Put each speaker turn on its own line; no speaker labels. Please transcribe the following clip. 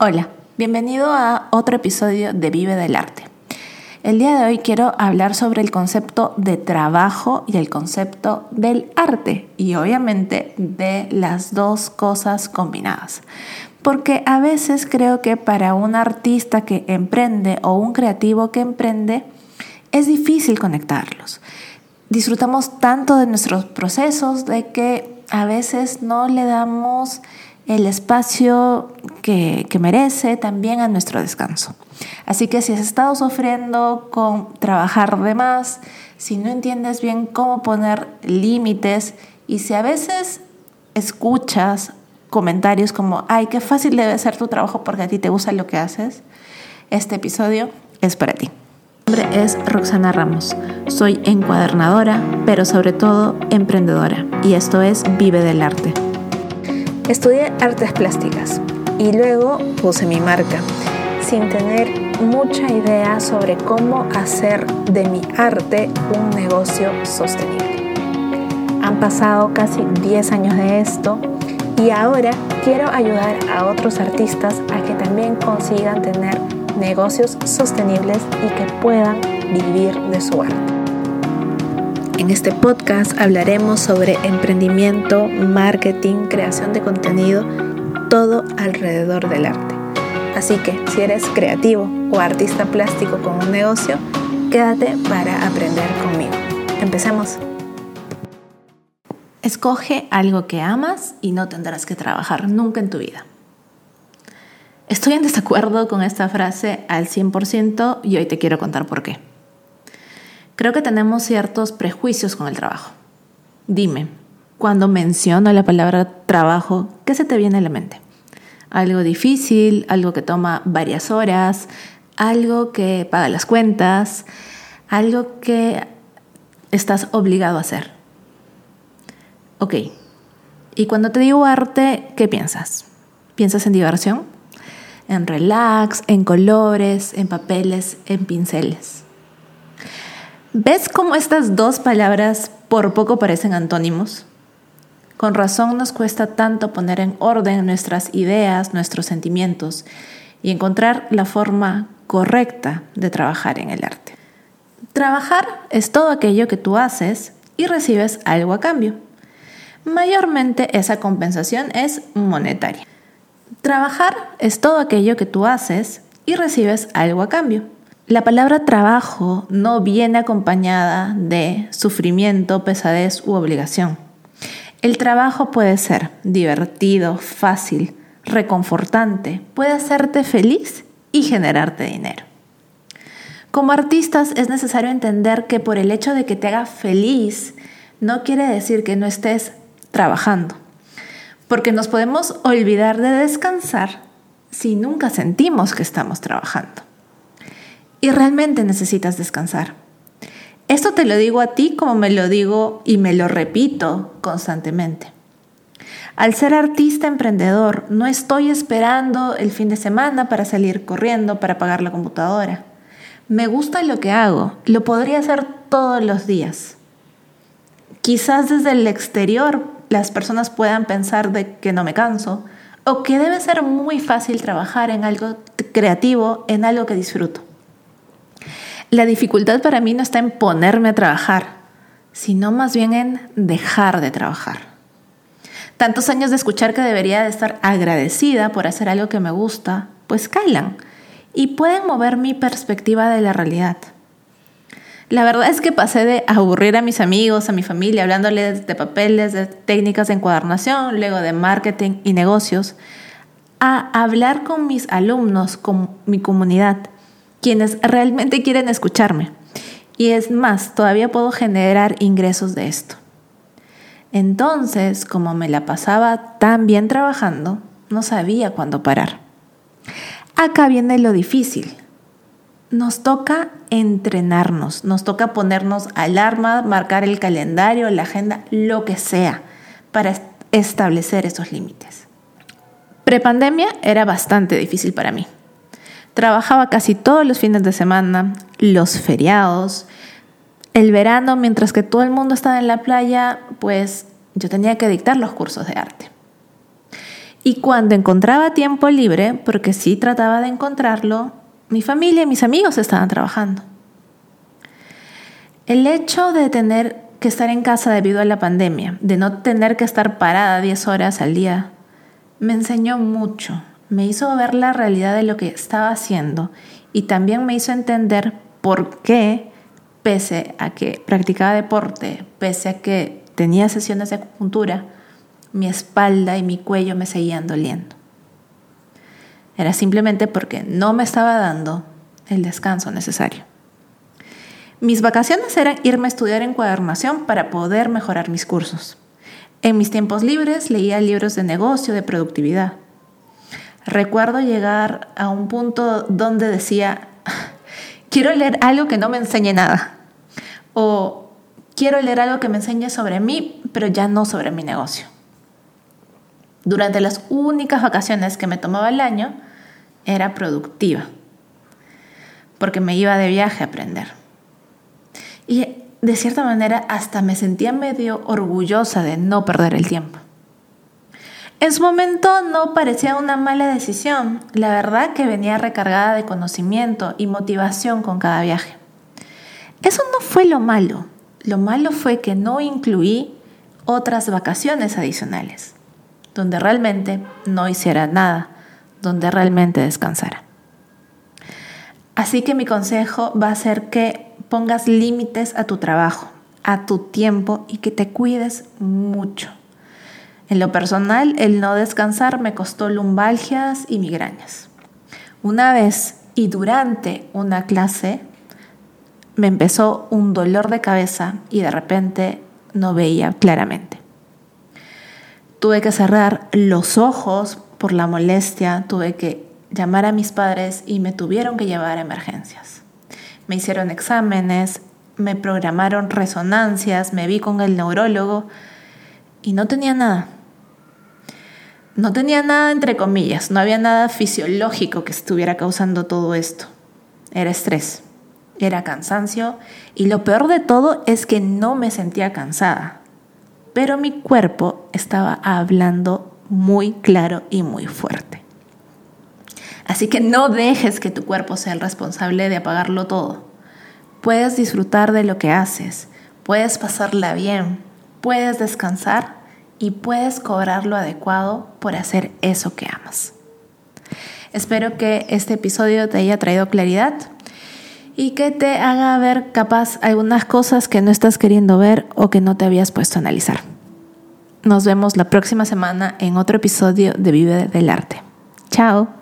Hola, bienvenido a otro episodio de Vive del Arte. El día de hoy quiero hablar sobre el concepto de trabajo y el concepto del arte y obviamente de las dos cosas combinadas. Porque a veces creo que para un artista que emprende o un creativo que emprende es difícil conectarlos. Disfrutamos tanto de nuestros procesos de que a veces no le damos el espacio que, merece también a nuestro descanso. Así que si has estado sufriendo con trabajar de más, si no entiendes bien cómo poner límites y si a veces escuchas comentarios como, ay, qué fácil debe ser tu trabajo porque a ti te gusta lo que haces, este episodio es para ti. Mi nombre es Roxana Ramos. Soy encuadernadora, pero sobre todo emprendedora. Y esto es Vive del Arte. Estudié artes plásticas y luego puse mi marca sin tener mucha idea sobre cómo hacer de mi arte un negocio sostenible. Han pasado casi 10 años de esto y ahora quiero ayudar a otros artistas a que también consigan tener negocios sostenibles y que puedan vivir de su arte. En este podcast hablaremos sobre emprendimiento, marketing, creación de contenido, todo alrededor del arte. Así que si eres creativo o artista plástico con un negocio, quédate para aprender conmigo. Empecemos. Escoge algo que amas y no tendrás que trabajar nunca en tu vida. Estoy en desacuerdo con esta frase al 100% y hoy te quiero contar por qué. Creo que tenemos ciertos prejuicios con el trabajo. Dime, cuando menciono la palabra trabajo, ¿qué se te viene a la mente? Algo difícil, algo que toma varias horas, algo que paga las cuentas, algo que estás obligado a hacer. Ok, y cuando te digo arte, ¿qué piensas? ¿Piensas en diversión? En relax, en colores, en papeles, en pinceles. ¿Ves cómo estas dos palabras por poco parecen antónimos? Con razón nos cuesta tanto poner en orden nuestras ideas, nuestros sentimientos y encontrar la forma correcta de trabajar en el arte. Trabajar es todo aquello que tú haces y recibes algo a cambio. Mayormente esa compensación es monetaria. Trabajar es todo aquello que tú haces y recibes algo a cambio. La palabra trabajo no viene acompañada de sufrimiento, pesadez u obligación. El trabajo puede ser divertido, fácil, reconfortante, puede hacerte feliz y generarte dinero. Como artistas es necesario entender que por el hecho de que te haga feliz no quiere decir que no estés trabajando, porque nos podemos olvidar de descansar si nunca sentimos que estamos trabajando y realmente necesitas descansar. Esto te lo digo a ti como me lo digo y me lo repito constantemente. Al ser artista emprendedor, no estoy esperando el fin de semana para salir corriendo, para pagar la computadora. Me gusta lo que hago, lo podría hacer todos los días. Quizás desde el exterior las personas puedan pensar de que no me canso o que debe ser muy fácil trabajar en algo creativo, en algo que disfruto. La dificultad para mí no está en ponerme a trabajar, sino más bien en dejar de trabajar. Tantos años de escuchar que debería de estar agradecida por hacer algo que me gusta, pues calan y pueden mover mi perspectiva de la realidad. La verdad es que pasé de aburrir a mis amigos, a mi familia, hablándoles de papeles, de técnicas de encuadernación, luego de marketing y negocios, a hablar con mis alumnos, con mi comunidad quienes realmente quieren escucharme. Y es más, todavía puedo generar ingresos de esto. Entonces, como me la pasaba tan bien trabajando, no sabía cuándo parar. Acá viene lo difícil. Nos toca entrenarnos, nos toca ponernos alarma, marcar el calendario, la agenda, lo que sea, para establecer esos límites. Prepandemia era bastante difícil para mí. Trabajaba casi todos los fines de semana, los feriados, el verano, mientras que todo el mundo estaba en la playa, pues yo tenía que dictar los cursos de arte. Y cuando encontraba tiempo libre, porque sí trataba de encontrarlo, mi familia y mis amigos estaban trabajando. El hecho de tener que estar en casa debido a la pandemia, de no tener que estar parada 10 horas al día, me enseñó mucho, me hizo ver la realidad de lo que estaba haciendo y también me hizo entender por qué, pese a que practicaba deporte, pese a que tenía sesiones de acupuntura, mi espalda y mi cuello me seguían doliendo. Era simplemente porque no me estaba dando el descanso necesario. Mis vacaciones eran irme a estudiar encuadernación para poder mejorar mis cursos. En mis tiempos libres leía libros de negocio, de productividad. Recuerdo llegar a un punto donde decía, quiero leer algo que no me enseñe nada. O quiero leer algo que me enseñe sobre mí, pero ya no sobre mi negocio. Durante las únicas vacaciones que me tomaba el año, era productiva, porque me iba de viaje a aprender. Y de cierta manera hasta me sentía medio orgullosa de no perder el tiempo. En su momento no parecía una mala decisión, la verdad que venía recargada de conocimiento y motivación con cada viaje. Eso no fue lo malo, lo malo fue que no incluí otras vacaciones adicionales, donde realmente no hiciera nada, donde realmente descansara. Así que mi consejo va a ser que pongas límites a tu trabajo, a tu tiempo y que te cuides mucho. En lo personal, el no descansar me costó lumbalgias y migrañas. Una vez y durante una clase me empezó un dolor de cabeza y de repente no veía claramente. Tuve que cerrar los ojos por la molestia, tuve que llamar a mis padres y me tuvieron que llevar a emergencias me hicieron exámenes, me programaron resonancias, me vi con el neurólogo y no tenía nada. No tenía nada entre comillas, no había nada fisiológico que estuviera causando todo esto. Era estrés, era cansancio y lo peor de todo es que no me sentía cansada, pero mi cuerpo estaba hablando muy claro y muy fuerte. Así que no dejes que tu cuerpo sea el responsable de apagarlo todo. Puedes disfrutar de lo que haces, puedes pasarla bien, puedes descansar y puedes cobrar lo adecuado por hacer eso que amas. Espero que este episodio te haya traído claridad y que te haga ver capaz algunas cosas que no estás queriendo ver o que no te habías puesto a analizar. Nos vemos la próxima semana en otro episodio de Vive del Arte. Chao.